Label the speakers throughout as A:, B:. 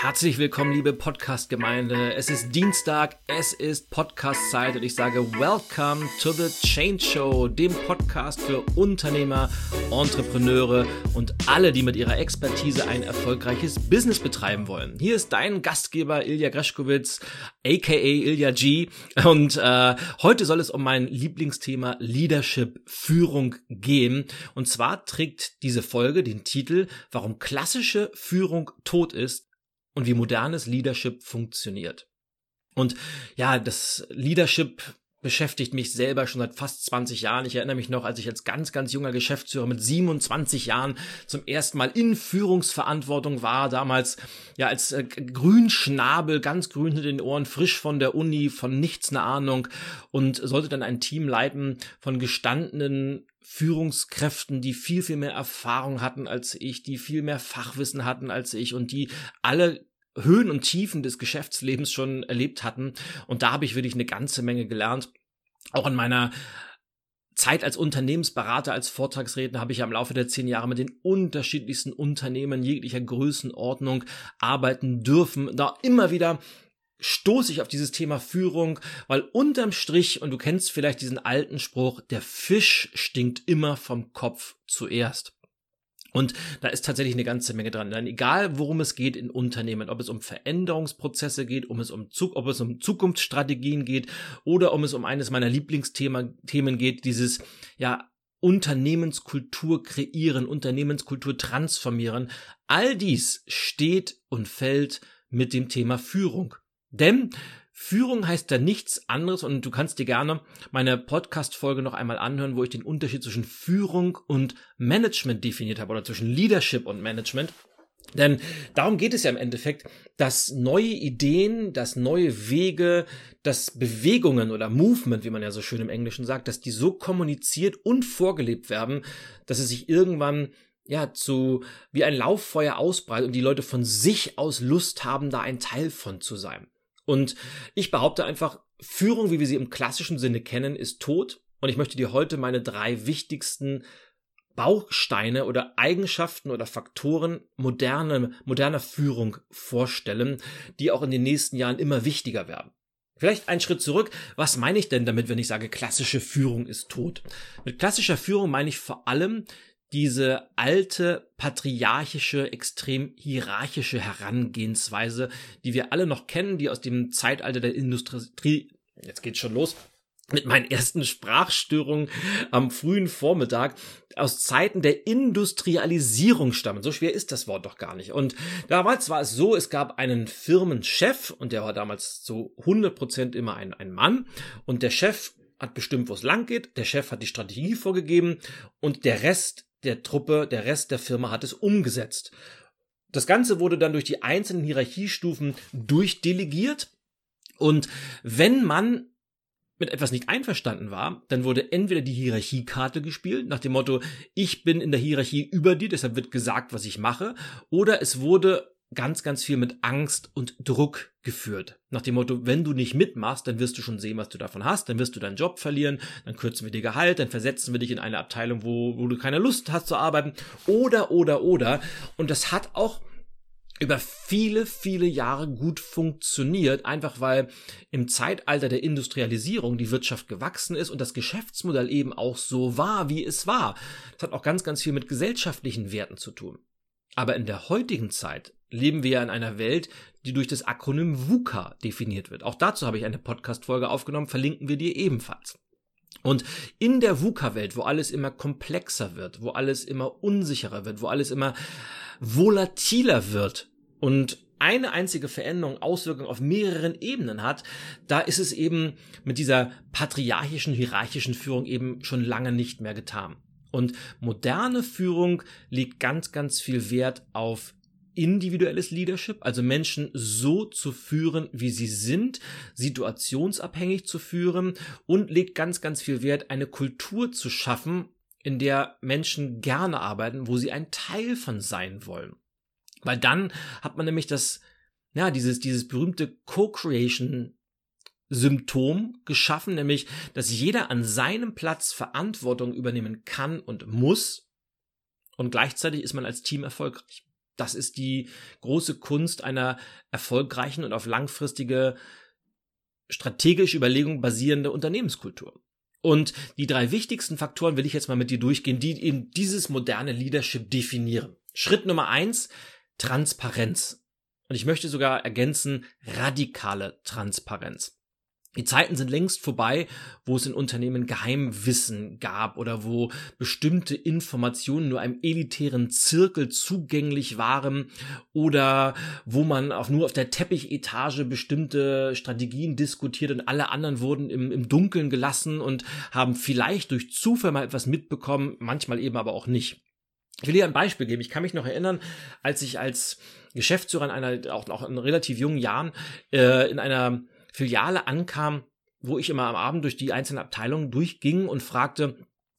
A: Herzlich willkommen, liebe Podcast-Gemeinde. Es ist Dienstag, es ist Podcast-Zeit und ich sage Welcome to the Change Show, dem Podcast für Unternehmer, Entrepreneure und alle, die mit ihrer Expertise ein erfolgreiches Business betreiben wollen. Hier ist dein Gastgeber Ilja Greschkowitz, aka Ilja G. Und äh, heute soll es um mein Lieblingsthema Leadership, Führung gehen. Und zwar trägt diese Folge den Titel Warum klassische Führung tot ist und wie modernes Leadership funktioniert. Und ja, das Leadership beschäftigt mich selber schon seit fast 20 Jahren. Ich erinnere mich noch, als ich als ganz, ganz junger Geschäftsführer mit 27 Jahren zum ersten Mal in Führungsverantwortung war. Damals ja als äh, Grünschnabel, ganz grün hinter den Ohren, frisch von der Uni, von nichts eine Ahnung und sollte dann ein Team leiten von gestandenen Führungskräften, die viel, viel mehr Erfahrung hatten als ich, die viel mehr Fachwissen hatten als ich und die alle Höhen und Tiefen des Geschäftslebens schon erlebt hatten. Und da habe ich wirklich eine ganze Menge gelernt. Auch in meiner Zeit als Unternehmensberater, als Vortragsredner habe ich ja im Laufe der zehn Jahre mit den unterschiedlichsten Unternehmen jeglicher Größenordnung arbeiten dürfen. Da immer wieder stoße ich auf dieses Thema Führung, weil unterm Strich, und du kennst vielleicht diesen alten Spruch, der Fisch stinkt immer vom Kopf zuerst. Und da ist tatsächlich eine ganze Menge dran. Denn egal, worum es geht in Unternehmen, ob es um Veränderungsprozesse geht, um es um, ob es um Zukunftsstrategien geht oder um es um eines meiner Lieblingsthemen geht, dieses, ja, Unternehmenskultur kreieren, Unternehmenskultur transformieren. All dies steht und fällt mit dem Thema Führung. Denn Führung heißt da nichts anderes und du kannst dir gerne meine Podcast-Folge noch einmal anhören, wo ich den Unterschied zwischen Führung und Management definiert habe oder zwischen Leadership und Management. Denn darum geht es ja im Endeffekt, dass neue Ideen, dass neue Wege, dass Bewegungen oder Movement, wie man ja so schön im Englischen sagt, dass die so kommuniziert und vorgelebt werden, dass es sich irgendwann ja zu wie ein Lauffeuer ausbreitet und die Leute von sich aus Lust haben, da ein Teil von zu sein. Und ich behaupte einfach, Führung, wie wir sie im klassischen Sinne kennen, ist tot. Und ich möchte dir heute meine drei wichtigsten Bausteine oder Eigenschaften oder Faktoren moderne, moderner Führung vorstellen, die auch in den nächsten Jahren immer wichtiger werden. Vielleicht einen Schritt zurück. Was meine ich denn damit, wenn ich sage, klassische Führung ist tot? Mit klassischer Führung meine ich vor allem diese alte patriarchische, extrem hierarchische Herangehensweise, die wir alle noch kennen, die aus dem Zeitalter der Industrie, jetzt geht's schon los, mit meinen ersten Sprachstörungen am frühen Vormittag aus Zeiten der Industrialisierung stammen. So schwer ist das Wort doch gar nicht. Und damals war es so, es gab einen Firmenchef und der war damals zu 100 Prozent immer ein, ein Mann und der Chef hat bestimmt, wo es lang geht, der Chef hat die Strategie vorgegeben und der Rest der Truppe, der Rest der Firma hat es umgesetzt. Das Ganze wurde dann durch die einzelnen Hierarchiestufen durchdelegiert. Und wenn man mit etwas nicht einverstanden war, dann wurde entweder die Hierarchiekarte gespielt, nach dem Motto, ich bin in der Hierarchie über dir, deshalb wird gesagt, was ich mache, oder es wurde ganz, ganz viel mit Angst und Druck geführt. Nach dem Motto, wenn du nicht mitmachst, dann wirst du schon sehen, was du davon hast, dann wirst du deinen Job verlieren, dann kürzen wir dir Gehalt, dann versetzen wir dich in eine Abteilung, wo, wo du keine Lust hast zu arbeiten, oder, oder, oder. Und das hat auch über viele, viele Jahre gut funktioniert, einfach weil im Zeitalter der Industrialisierung die Wirtschaft gewachsen ist und das Geschäftsmodell eben auch so war, wie es war. Das hat auch ganz, ganz viel mit gesellschaftlichen Werten zu tun. Aber in der heutigen Zeit leben wir ja in einer Welt, die durch das Akronym VUCA definiert wird. Auch dazu habe ich eine Podcast-Folge aufgenommen, verlinken wir dir ebenfalls. Und in der VUCA-Welt, wo alles immer komplexer wird, wo alles immer unsicherer wird, wo alles immer volatiler wird und eine einzige Veränderung Auswirkungen auf mehreren Ebenen hat, da ist es eben mit dieser patriarchischen, hierarchischen Führung eben schon lange nicht mehr getan. Und moderne Führung legt ganz, ganz viel Wert auf individuelles Leadership, also Menschen so zu führen, wie sie sind, situationsabhängig zu führen und legt ganz, ganz viel Wert, eine Kultur zu schaffen, in der Menschen gerne arbeiten, wo sie ein Teil von sein wollen. Weil dann hat man nämlich das, ja, dieses, dieses berühmte Co-Creation Symptom geschaffen, nämlich, dass jeder an seinem Platz Verantwortung übernehmen kann und muss und gleichzeitig ist man als Team erfolgreich. Das ist die große Kunst einer erfolgreichen und auf langfristige strategische Überlegung basierende Unternehmenskultur. Und die drei wichtigsten Faktoren will ich jetzt mal mit dir durchgehen, die eben dieses moderne Leadership definieren. Schritt Nummer eins, Transparenz. Und ich möchte sogar ergänzen, radikale Transparenz. Die Zeiten sind längst vorbei, wo es in Unternehmen Geheimwissen gab oder wo bestimmte Informationen nur einem elitären Zirkel zugänglich waren oder wo man auch nur auf der Teppichetage bestimmte Strategien diskutiert und alle anderen wurden im, im Dunkeln gelassen und haben vielleicht durch Zufall mal etwas mitbekommen, manchmal eben aber auch nicht. Ich will dir ein Beispiel geben. Ich kann mich noch erinnern, als ich als Geschäftsführer in einer, auch, auch in relativ jungen Jahren, äh, in einer Filiale ankam, wo ich immer am Abend durch die einzelnen Abteilungen durchging und fragte,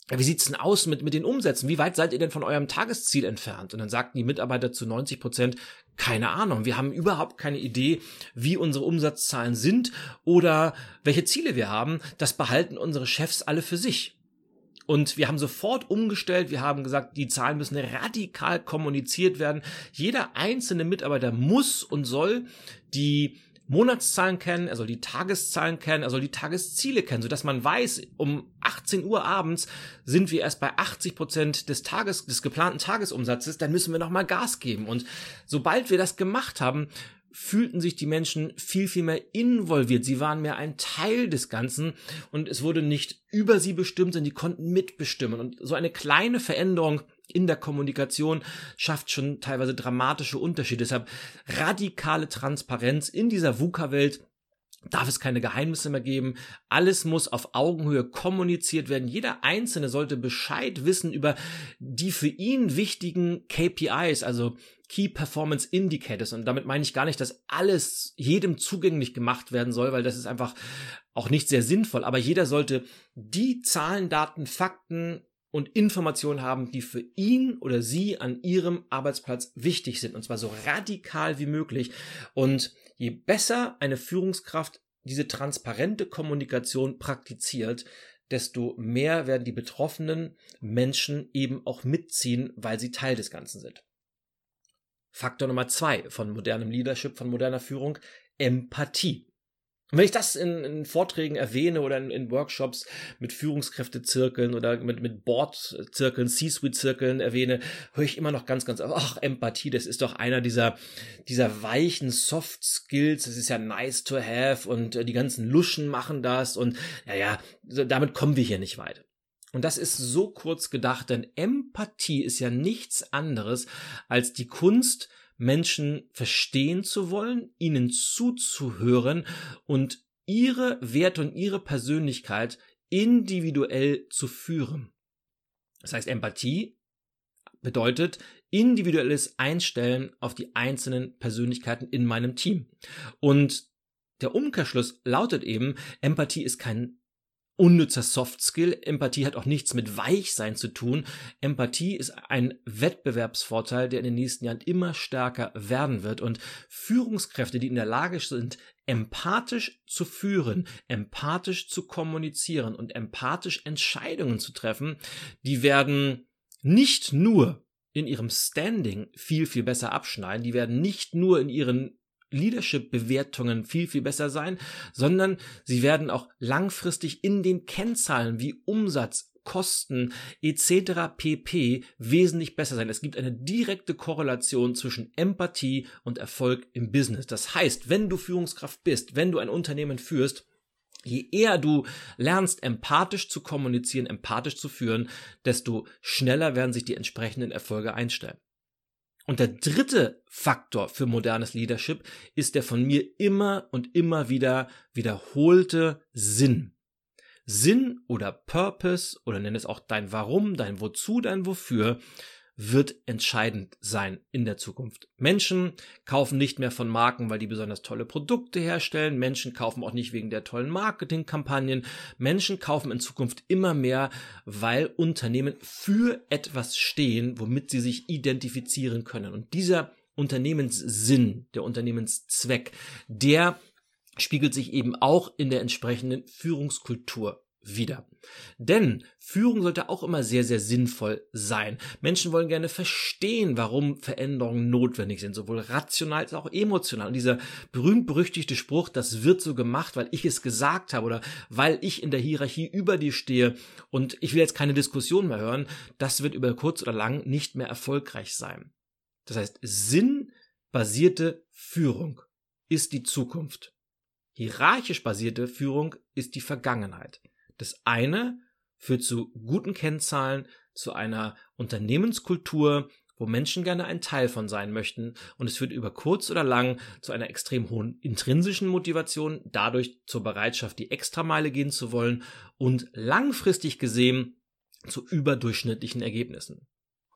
A: wie sieht's denn aus mit, mit den Umsätzen? Wie weit seid ihr denn von eurem Tagesziel entfernt? Und dann sagten die Mitarbeiter zu 90 Prozent, keine Ahnung, wir haben überhaupt keine Idee, wie unsere Umsatzzahlen sind oder welche Ziele wir haben. Das behalten unsere Chefs alle für sich. Und wir haben sofort umgestellt. Wir haben gesagt, die Zahlen müssen radikal kommuniziert werden. Jeder einzelne Mitarbeiter muss und soll die Monatszahlen kennen, er soll die Tageszahlen kennen, er soll die Tagesziele kennen, sodass man weiß, um 18 Uhr abends sind wir erst bei 80 Prozent des Tages, des geplanten Tagesumsatzes, dann müssen wir nochmal Gas geben. Und sobald wir das gemacht haben, fühlten sich die Menschen viel, viel mehr involviert. Sie waren mehr ein Teil des Ganzen und es wurde nicht über sie bestimmt, sondern die konnten mitbestimmen. Und so eine kleine Veränderung in der Kommunikation schafft schon teilweise dramatische Unterschiede. Deshalb radikale Transparenz in dieser VUCA-Welt darf es keine Geheimnisse mehr geben. Alles muss auf Augenhöhe kommuniziert werden. Jeder Einzelne sollte Bescheid wissen über die für ihn wichtigen KPIs, also Key Performance Indicators. Und damit meine ich gar nicht, dass alles jedem zugänglich gemacht werden soll, weil das ist einfach auch nicht sehr sinnvoll. Aber jeder sollte die Zahlen, Daten, Fakten und Informationen haben, die für ihn oder sie an ihrem Arbeitsplatz wichtig sind. Und zwar so radikal wie möglich. Und je besser eine Führungskraft diese transparente Kommunikation praktiziert, desto mehr werden die betroffenen Menschen eben auch mitziehen, weil sie Teil des Ganzen sind. Faktor Nummer zwei von modernem Leadership, von moderner Führung, Empathie. Und wenn ich das in, in Vorträgen erwähne oder in, in, Workshops mit Führungskräftezirkeln oder mit, mit Boardzirkeln, C-Suite-Zirkeln erwähne, höre ich immer noch ganz, ganz, ach, Empathie, das ist doch einer dieser, dieser weichen Soft Skills, das ist ja nice to have und äh, die ganzen Luschen machen das und ja, ja, damit kommen wir hier nicht weit. Und das ist so kurz gedacht, denn Empathie ist ja nichts anderes als die Kunst, Menschen verstehen zu wollen, ihnen zuzuhören und ihre Werte und ihre Persönlichkeit individuell zu führen. Das heißt, Empathie bedeutet individuelles Einstellen auf die einzelnen Persönlichkeiten in meinem Team. Und der Umkehrschluss lautet eben, Empathie ist kein unnützer Soft Skill. Empathie hat auch nichts mit Weichsein zu tun. Empathie ist ein Wettbewerbsvorteil, der in den nächsten Jahren immer stärker werden wird. Und Führungskräfte, die in der Lage sind, empathisch zu führen, empathisch zu kommunizieren und empathisch Entscheidungen zu treffen, die werden nicht nur in ihrem Standing viel, viel besser abschneiden, die werden nicht nur in ihren Leadership-Bewertungen viel, viel besser sein, sondern sie werden auch langfristig in den Kennzahlen wie Umsatz, Kosten etc. pp. wesentlich besser sein. Es gibt eine direkte Korrelation zwischen Empathie und Erfolg im Business. Das heißt, wenn du Führungskraft bist, wenn du ein Unternehmen führst, Je eher du lernst, empathisch zu kommunizieren, empathisch zu führen, desto schneller werden sich die entsprechenden Erfolge einstellen. Und der dritte Faktor für modernes Leadership ist der von mir immer und immer wieder wiederholte Sinn. Sinn oder Purpose oder nenn es auch dein Warum, dein Wozu, dein Wofür wird entscheidend sein in der Zukunft. Menschen kaufen nicht mehr von Marken, weil die besonders tolle Produkte herstellen. Menschen kaufen auch nicht wegen der tollen Marketingkampagnen. Menschen kaufen in Zukunft immer mehr, weil Unternehmen für etwas stehen, womit sie sich identifizieren können. Und dieser Unternehmenssinn, der Unternehmenszweck, der spiegelt sich eben auch in der entsprechenden Führungskultur wieder. Denn Führung sollte auch immer sehr, sehr sinnvoll sein. Menschen wollen gerne verstehen, warum Veränderungen notwendig sind, sowohl rational als auch emotional. Und dieser berühmt-berüchtigte Spruch, das wird so gemacht, weil ich es gesagt habe oder weil ich in der Hierarchie über dir stehe und ich will jetzt keine Diskussion mehr hören, das wird über kurz oder lang nicht mehr erfolgreich sein. Das heißt, sinnbasierte Führung ist die Zukunft. Hierarchisch basierte Führung ist die Vergangenheit. Das eine führt zu guten Kennzahlen, zu einer Unternehmenskultur, wo Menschen gerne ein Teil von sein möchten und es führt über kurz oder lang zu einer extrem hohen intrinsischen Motivation, dadurch zur Bereitschaft, die Extrameile gehen zu wollen und langfristig gesehen zu überdurchschnittlichen Ergebnissen.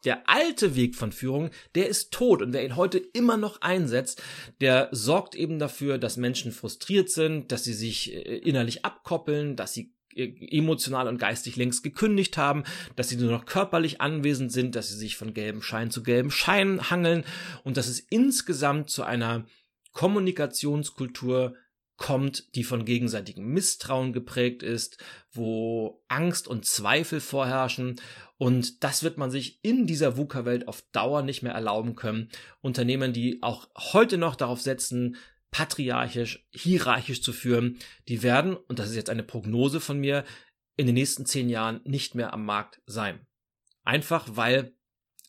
A: Der alte Weg von Führung, der ist tot und wer ihn heute immer noch einsetzt, der sorgt eben dafür, dass Menschen frustriert sind, dass sie sich äh, innerlich abkoppeln, dass sie emotional und geistig längst gekündigt haben, dass sie nur noch körperlich anwesend sind, dass sie sich von gelbem Schein zu gelbem Schein hangeln und dass es insgesamt zu einer Kommunikationskultur kommt, die von gegenseitigem Misstrauen geprägt ist, wo Angst und Zweifel vorherrschen. Und das wird man sich in dieser VUCA-Welt auf Dauer nicht mehr erlauben können. Unternehmen, die auch heute noch darauf setzen, patriarchisch, hierarchisch zu führen, die werden, und das ist jetzt eine Prognose von mir, in den nächsten zehn Jahren nicht mehr am Markt sein. Einfach weil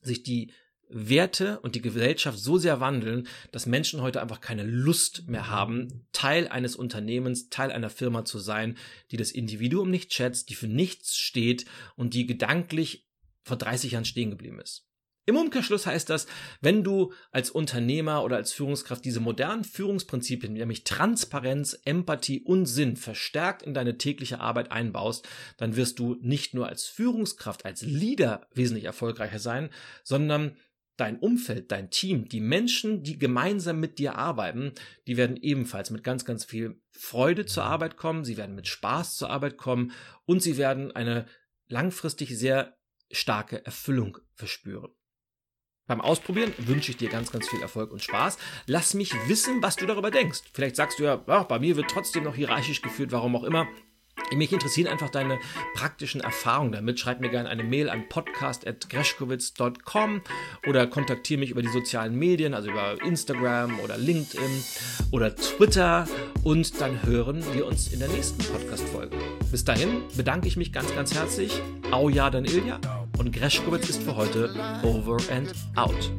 A: sich die Werte und die Gesellschaft so sehr wandeln, dass Menschen heute einfach keine Lust mehr haben, Teil eines Unternehmens, Teil einer Firma zu sein, die das Individuum nicht schätzt, die für nichts steht und die gedanklich vor 30 Jahren stehen geblieben ist. Im Umkehrschluss heißt das, wenn du als Unternehmer oder als Führungskraft diese modernen Führungsprinzipien, nämlich Transparenz, Empathie und Sinn verstärkt in deine tägliche Arbeit einbaust, dann wirst du nicht nur als Führungskraft, als Leader wesentlich erfolgreicher sein, sondern dein Umfeld, dein Team, die Menschen, die gemeinsam mit dir arbeiten, die werden ebenfalls mit ganz, ganz viel Freude zur Arbeit kommen, sie werden mit Spaß zur Arbeit kommen und sie werden eine langfristig sehr starke Erfüllung verspüren. Beim Ausprobieren wünsche ich dir ganz, ganz viel Erfolg und Spaß. Lass mich wissen, was du darüber denkst. Vielleicht sagst du ja, ach, bei mir wird trotzdem noch hierarchisch geführt, warum auch immer. Mich interessieren einfach deine praktischen Erfahrungen damit. Schreib mir gerne eine Mail an podcast.greschkowitz.com oder kontaktiere mich über die sozialen Medien, also über Instagram oder LinkedIn oder Twitter und dann hören wir uns in der nächsten Podcast-Folge. Bis dahin bedanke ich mich ganz, ganz herzlich. Au ja, dann Ilja und Greschkowitz ist für heute over and out.